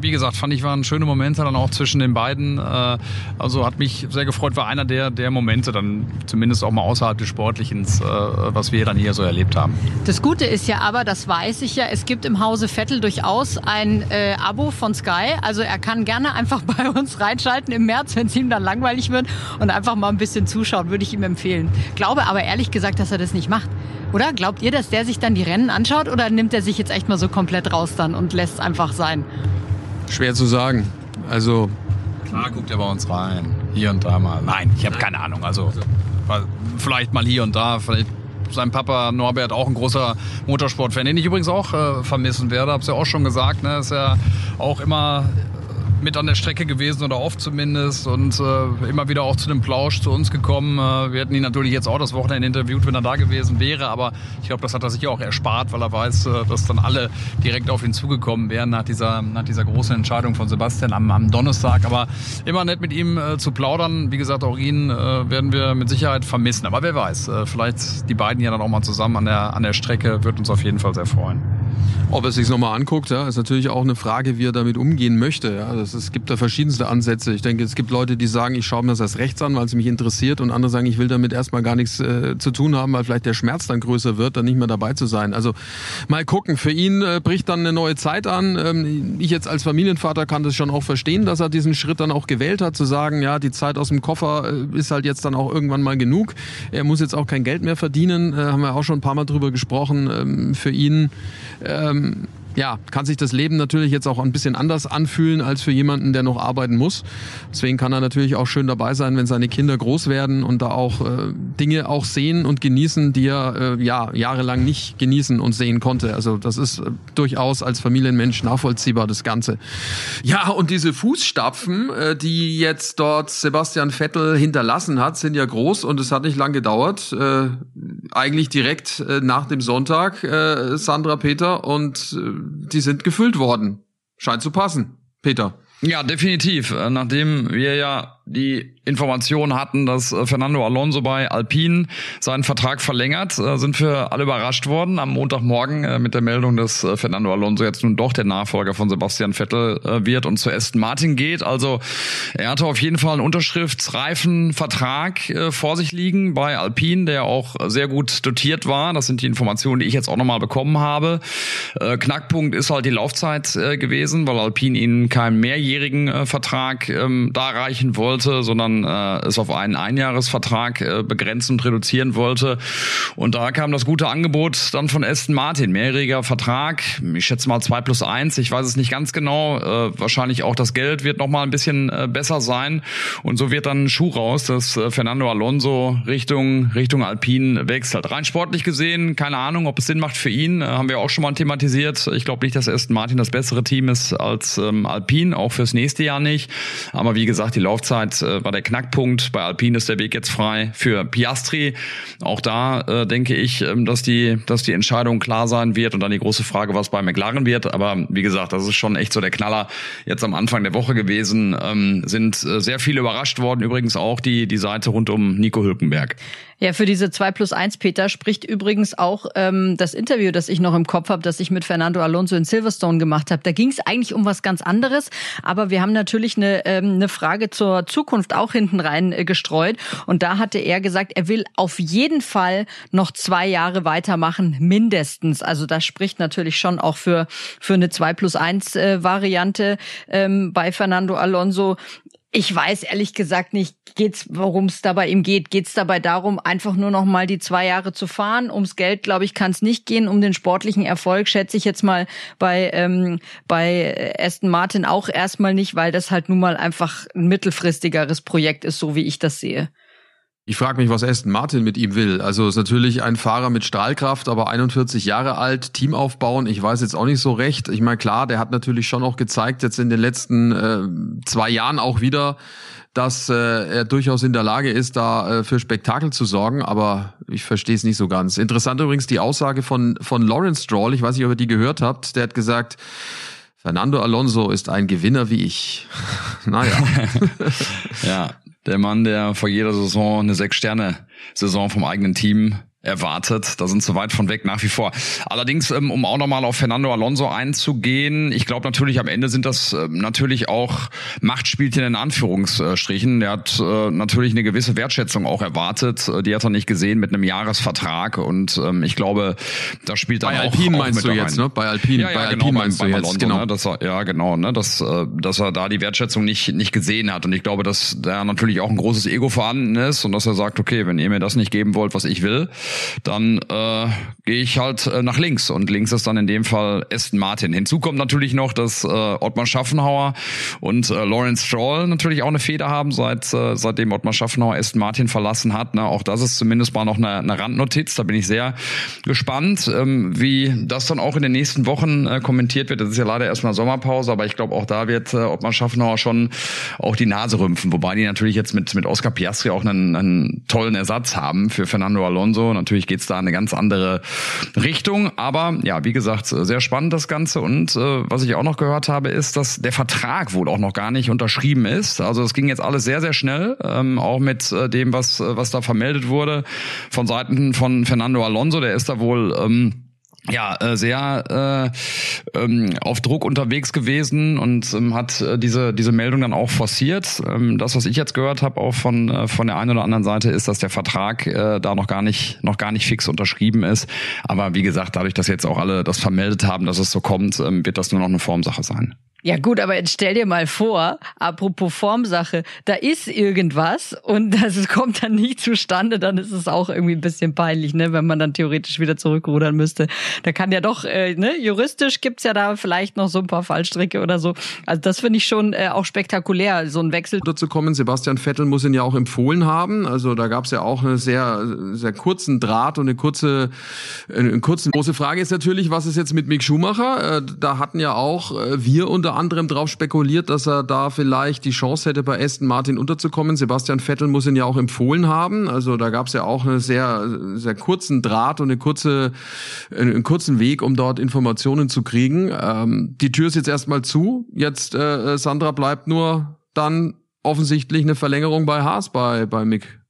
wie gesagt, fand ich, waren schöne Momente dann auch zwischen den beiden. Äh, also hat mich sehr gefreut, war einer der, der Momente dann zumindest auch mal außerhalb des Sportlichen, äh, was wir dann hier so erlebt haben. Das Gute ist ja aber, das weiß ich ja, es gibt im Hause Vettel durchaus ein äh, Abo von Sky. Also er kann gerne einfach bei uns reinschalten im März, wenn es ihm dann langweilig wird und einfach mal ein bisschen zuschauen, würde ich ihm empfehlen. Glaube aber ehrlich gesagt, dass er das nicht macht. Oder glaubt ihr, dass der sich dann die Rennen anschaut oder nimmt er sich jetzt echt mal so komplett raus dann und lässt es einfach sein? Schwer zu sagen. Also Klar guckt er bei uns rein. Hier und da mal. Nein, ich habe keine Ahnung. Also vielleicht mal hier und da. Vielleicht sein Papa Norbert auch ein großer Motorsportfan, den ich übrigens auch äh, vermissen werde. Hab's ja auch schon gesagt. Ne? Ist ja auch immer mit an der Strecke gewesen oder oft zumindest und äh, immer wieder auch zu dem Plausch zu uns gekommen. Äh, wir hätten ihn natürlich jetzt auch das Wochenende interviewt, wenn er da gewesen wäre, aber ich glaube, das hat er sich auch erspart, weil er weiß, äh, dass dann alle direkt auf ihn zugekommen wären nach dieser, nach dieser großen Entscheidung von Sebastian am, am Donnerstag. Aber immer nett mit ihm äh, zu plaudern. Wie gesagt, auch ihn äh, werden wir mit Sicherheit vermissen. Aber wer weiß, äh, vielleicht die beiden ja dann auch mal zusammen an der, an der Strecke, wird uns auf jeden Fall sehr freuen. Ob er sich nochmal anguckt, ja, ist natürlich auch eine Frage, wie er damit umgehen möchte. Ja. Das, es gibt da verschiedenste Ansätze. Ich denke, es gibt Leute, die sagen, ich schaue mir das erst rechts an, weil es mich interessiert, und andere sagen, ich will damit erstmal gar nichts äh, zu tun haben, weil vielleicht der Schmerz dann größer wird, dann nicht mehr dabei zu sein. Also mal gucken. Für ihn äh, bricht dann eine neue Zeit an. Ähm, ich jetzt als Familienvater kann das schon auch verstehen, dass er diesen Schritt dann auch gewählt hat, zu sagen, ja, die Zeit aus dem Koffer äh, ist halt jetzt dann auch irgendwann mal genug. Er muss jetzt auch kein Geld mehr verdienen, äh, haben wir auch schon ein paar Mal drüber gesprochen. Ähm, für ihn ähm, um, ja, kann sich das Leben natürlich jetzt auch ein bisschen anders anfühlen als für jemanden, der noch arbeiten muss. Deswegen kann er natürlich auch schön dabei sein, wenn seine Kinder groß werden und da auch äh, Dinge auch sehen und genießen, die er äh, ja jahrelang nicht genießen und sehen konnte. Also das ist äh, durchaus als Familienmensch nachvollziehbar das Ganze. Ja, und diese Fußstapfen, äh, die jetzt dort Sebastian Vettel hinterlassen hat, sind ja groß und es hat nicht lang gedauert. Äh, eigentlich direkt äh, nach dem Sonntag, äh, Sandra Peter, und äh, die sind gefüllt worden. Scheint zu passen, Peter. Ja, definitiv. Äh, nachdem wir ja die Information hatten, dass äh, Fernando Alonso bei Alpine seinen Vertrag verlängert, äh, sind wir alle überrascht worden am Montagmorgen mit der Meldung, dass Fernando Alonso jetzt nun doch der Nachfolger von Sebastian Vettel wird und zu Aston Martin geht. Also er hatte auf jeden Fall einen unterschriftsreifen Vertrag vor sich liegen bei Alpine, der auch sehr gut dotiert war. Das sind die Informationen, die ich jetzt auch nochmal bekommen habe. Knackpunkt ist halt die Laufzeit gewesen, weil Alpine ihnen keinen mehrjährigen Vertrag ähm, darreichen wollte wollte, sondern äh, es auf einen Einjahresvertrag äh, begrenzen und reduzieren wollte. Und da kam das gute Angebot dann von Aston Martin. Mehrjähriger Vertrag, ich schätze mal zwei plus eins, ich weiß es nicht ganz genau. Äh, wahrscheinlich auch das Geld wird noch mal ein bisschen äh, besser sein. Und so wird dann ein Schuh raus, dass äh, Fernando Alonso Richtung, Richtung Alpine wechselt. Rein sportlich gesehen, keine Ahnung, ob es Sinn macht für ihn, äh, haben wir auch schon mal thematisiert. Ich glaube nicht, dass Aston Martin das bessere Team ist als ähm, Alpine, auch fürs nächste Jahr nicht. Aber wie gesagt, die Laufzeit Zeit äh, war der Knackpunkt. Bei Alpine ist der Weg jetzt frei für Piastri. Auch da äh, denke ich, ähm, dass die, dass die Entscheidung klar sein wird und dann die große Frage, was bei McLaren wird. Aber wie gesagt, das ist schon echt so der Knaller jetzt am Anfang der Woche gewesen. Ähm, sind äh, sehr viele überrascht worden. Übrigens auch die, die Seite rund um Nico Hülkenberg. Ja, für diese 2 plus 1, Peter, spricht übrigens auch ähm, das Interview, das ich noch im Kopf habe, das ich mit Fernando Alonso in Silverstone gemacht habe. Da ging es eigentlich um was ganz anderes, aber wir haben natürlich eine, ähm, eine Frage zur Zukunft auch hinten rein äh, gestreut. Und da hatte er gesagt, er will auf jeden Fall noch zwei Jahre weitermachen, mindestens. Also das spricht natürlich schon auch für, für eine 2 plus 1 äh, Variante ähm, bei Fernando Alonso. Ich weiß ehrlich gesagt nicht, geht's, worum es da bei ihm geht. Geht es dabei darum, einfach nur noch mal die zwei Jahre zu fahren? Ums Geld, glaube ich, kann es nicht gehen. Um den sportlichen Erfolg schätze ich jetzt mal bei ähm, bei Aston Martin auch erstmal nicht, weil das halt nun mal einfach ein mittelfristigeres Projekt ist, so wie ich das sehe. Ich frage mich, was Aston Martin mit ihm will. Also ist natürlich ein Fahrer mit Strahlkraft, aber 41 Jahre alt, Team aufbauen, ich weiß jetzt auch nicht so recht. Ich meine, klar, der hat natürlich schon auch gezeigt, jetzt in den letzten äh, zwei Jahren auch wieder, dass äh, er durchaus in der Lage ist, da äh, für Spektakel zu sorgen, aber ich verstehe es nicht so ganz. Interessant übrigens die Aussage von, von Lawrence Stroll, ich weiß nicht, ob ihr die gehört habt, der hat gesagt, Fernando Alonso ist ein Gewinner wie ich. [laughs] naja. [laughs] ja, der Mann, der vor jeder Saison eine Sechs-Sterne-Saison vom eigenen Team erwartet. Da sind sie weit von weg nach wie vor. Allerdings, ähm, um auch nochmal auf Fernando Alonso einzugehen, ich glaube natürlich am Ende sind das ähm, natürlich auch Machtspielchen in Anführungsstrichen. Der hat äh, natürlich eine gewisse Wertschätzung auch erwartet. Äh, die hat er nicht gesehen mit einem Jahresvertrag und ähm, ich glaube, da spielt dann bei auch Alpine auch meinst du jetzt, ne? Bei Alpine, ja, ja, bei genau, Alpine meinst beim, du jetzt, Alonso, genau. Ne? Dass er, ja, genau, ne? Dass, äh, dass er da die Wertschätzung nicht nicht gesehen hat und ich glaube, dass da natürlich auch ein großes Ego vorhanden ist und dass er sagt, okay, wenn ihr mir das nicht geben wollt, was ich will, dann äh, gehe ich halt äh, nach links und links ist dann in dem Fall Aston Martin. Hinzu kommt natürlich noch, dass äh, Ottmar Schaffenhauer und äh, Lawrence Stroll natürlich auch eine Feder haben, seit äh, seitdem Ottmar Schaffenhauer Aston Martin verlassen hat. Ne? Auch das ist zumindest mal noch eine, eine Randnotiz. Da bin ich sehr gespannt, ähm, wie das dann auch in den nächsten Wochen äh, kommentiert wird. Das ist ja leider erstmal Sommerpause, aber ich glaube auch da wird äh, Ottmar Schaffenhauer schon auch die Nase rümpfen, wobei die natürlich jetzt mit mit Oscar Piastri auch einen, einen tollen Ersatz haben für Fernando Alonso. Natürlich geht's da eine ganz andere Richtung. Aber ja, wie gesagt, sehr spannend das Ganze. Und äh, was ich auch noch gehört habe, ist, dass der Vertrag wohl auch noch gar nicht unterschrieben ist. Also es ging jetzt alles sehr, sehr schnell, ähm, auch mit äh, dem, was, was da vermeldet wurde von Seiten von Fernando Alonso. Der ist da wohl ähm, ja äh, sehr äh, ähm, auf Druck unterwegs gewesen und ähm, hat äh, diese diese Meldung dann auch forciert. Ähm, das, was ich jetzt gehört habe, auch von äh, von der einen oder anderen Seite, ist, dass der Vertrag äh, da noch gar nicht noch gar nicht fix unterschrieben ist. Aber wie gesagt, dadurch, dass jetzt auch alle das vermeldet haben, dass es so kommt, ähm, wird das nur noch eine Formsache sein. Ja gut, aber jetzt stell dir mal vor, apropos Formsache, da ist irgendwas und [laughs] das kommt dann nicht zustande, dann ist es auch irgendwie ein bisschen peinlich, ne, wenn man dann theoretisch wieder zurückrudern müsste. Da kann ja doch, äh, ne, juristisch gibt's ja da vielleicht noch so ein paar Fallstricke oder so. Also das finde ich schon äh, auch spektakulär, so ein Wechsel. Dazu kommen, Sebastian Vettel muss ihn ja auch empfohlen haben. Also da gab's ja auch einen sehr, sehr kurzen Draht und eine kurze, eine kurze große Frage ist natürlich, was ist jetzt mit Mick Schumacher? Äh, da hatten ja auch äh, wir unter anderem darauf spekuliert, dass er da vielleicht die Chance hätte, bei Aston Martin unterzukommen. Sebastian Vettel muss ihn ja auch empfohlen haben. Also da gab es ja auch einen sehr, sehr kurzen Draht und eine kurze, einen kurzen Weg, um dort Informationen zu kriegen. Ähm, die Tür ist jetzt erstmal zu. Jetzt, äh, Sandra, bleibt nur dann offensichtlich eine Verlängerung bei Haas bei, bei Mick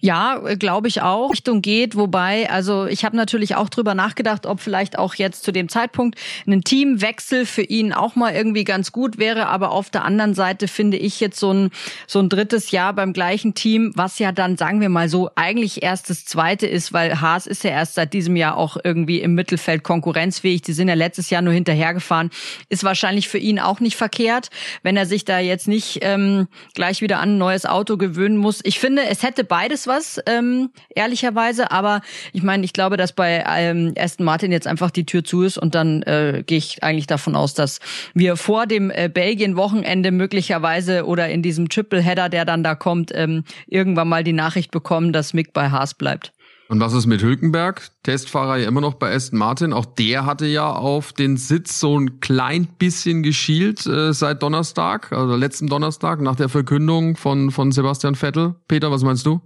ja, glaube ich auch. Richtung geht, wobei, also ich habe natürlich auch drüber nachgedacht, ob vielleicht auch jetzt zu dem Zeitpunkt ein Teamwechsel für ihn auch mal irgendwie ganz gut wäre. Aber auf der anderen Seite finde ich jetzt so ein, so ein drittes Jahr beim gleichen Team, was ja dann, sagen wir mal so, eigentlich erst das zweite ist, weil Haas ist ja erst seit diesem Jahr auch irgendwie im Mittelfeld konkurrenzfähig. Die sind ja letztes Jahr nur hinterhergefahren. Ist wahrscheinlich für ihn auch nicht verkehrt, wenn er sich da jetzt nicht ähm, gleich wieder an ein neues Auto gewöhnen muss. Ich finde, es hätte beides was, ähm, ehrlicherweise. Aber ich meine, ich glaube, dass bei ähm, Aston Martin jetzt einfach die Tür zu ist und dann äh, gehe ich eigentlich davon aus, dass wir vor dem äh, Belgien-Wochenende möglicherweise oder in diesem Triple-Header, der dann da kommt, ähm, irgendwann mal die Nachricht bekommen, dass Mick bei Haas bleibt. Und was ist mit Hülkenberg? Testfahrer ja immer noch bei Aston Martin. Auch der hatte ja auf den Sitz so ein klein bisschen geschielt äh, seit Donnerstag, also letzten Donnerstag nach der Verkündung von, von Sebastian Vettel. Peter, was meinst du?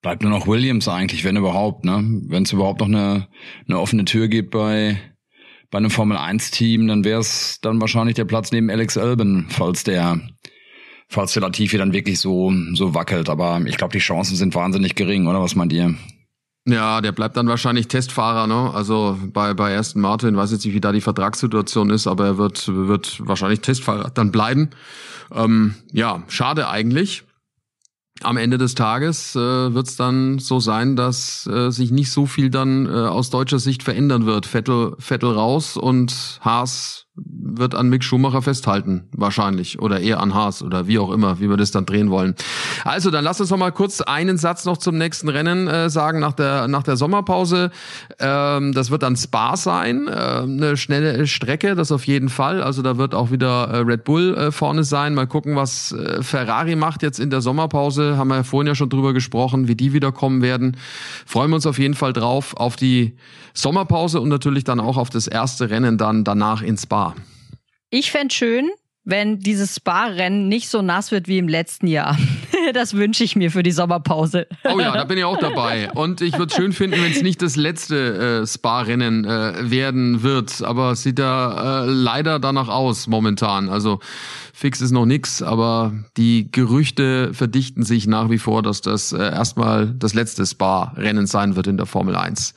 Bleibt nur noch Williams eigentlich, wenn überhaupt, ne? Wenn es überhaupt noch eine, eine offene Tür gibt bei, bei einem Formel-1-Team, dann wäre es dann wahrscheinlich der Platz neben Alex Albon, falls der falls der Latifi dann wirklich so so wackelt. Aber ich glaube, die Chancen sind wahnsinnig gering, oder was meint ihr? Ja, der bleibt dann wahrscheinlich Testfahrer, ne? Also bei, bei Aston Martin, weiß jetzt nicht, wie da die Vertragssituation ist, aber er wird, wird wahrscheinlich Testfahrer dann bleiben. Ähm, ja, schade eigentlich. Am Ende des Tages äh, wird es dann so sein, dass äh, sich nicht so viel dann äh, aus deutscher Sicht verändern wird. Vettel, Vettel raus und Haas wird an Mick Schumacher festhalten, wahrscheinlich. Oder eher an Haas oder wie auch immer, wie wir das dann drehen wollen. Also, dann lass uns noch mal kurz einen Satz noch zum nächsten Rennen äh, sagen, nach der, nach der Sommerpause. Ähm, das wird dann Spa sein, äh, eine schnelle Strecke, das auf jeden Fall. Also da wird auch wieder äh, Red Bull äh, vorne sein. Mal gucken, was äh, Ferrari macht jetzt in der Sommerpause. Haben wir ja vorhin ja schon drüber gesprochen, wie die wiederkommen werden. Freuen wir uns auf jeden Fall drauf, auf die Sommerpause und natürlich dann auch auf das erste Rennen dann danach in Spa. Ich fände schön, wenn dieses Spa-Rennen nicht so nass wird wie im letzten Jahr. [laughs] Das wünsche ich mir für die Sommerpause. Oh ja, da [laughs] bin ich auch dabei. Und ich würde schön finden, wenn es nicht das letzte äh, Spa-Rennen äh, werden wird. Aber es sieht da äh, leider danach aus momentan. Also Fix ist noch nix, aber die Gerüchte verdichten sich nach wie vor, dass das äh, erstmal das letzte Spa-Rennen sein wird in der Formel 1.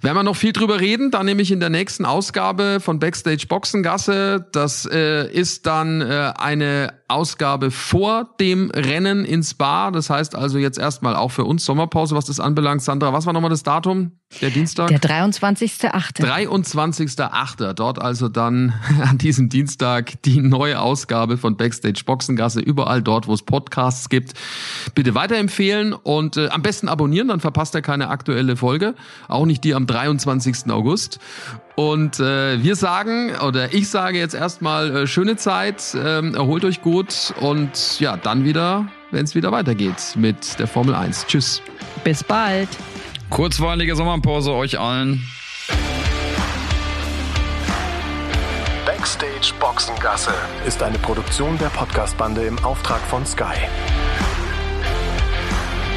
Werden wir noch viel drüber reden, dann nämlich in der nächsten Ausgabe von Backstage Boxengasse. Das äh, ist dann äh, eine Ausgabe vor dem Rennen ins Spa. Das heißt also jetzt erstmal auch für uns Sommerpause, was das anbelangt. Sandra, was war nochmal das Datum? Der Dienstag? Der 23.8. 23.8. Dort also dann [laughs] an diesem Dienstag die neue Ausgabe von Backstage Boxengasse. Überall dort, wo es Podcasts gibt. Bitte weiterempfehlen und äh, am besten abonnieren, dann verpasst ihr keine aktuelle Folge. Auch nicht die am 23. August. Und äh, wir sagen, oder ich sage jetzt erstmal äh, schöne Zeit, äh, erholt euch gut und ja, dann wieder, wenn es wieder weitergeht mit der Formel 1. Tschüss. Bis bald. Kurzweilige Sommerpause euch allen. Backstage Boxengasse ist eine Produktion der Podcastbande im Auftrag von Sky.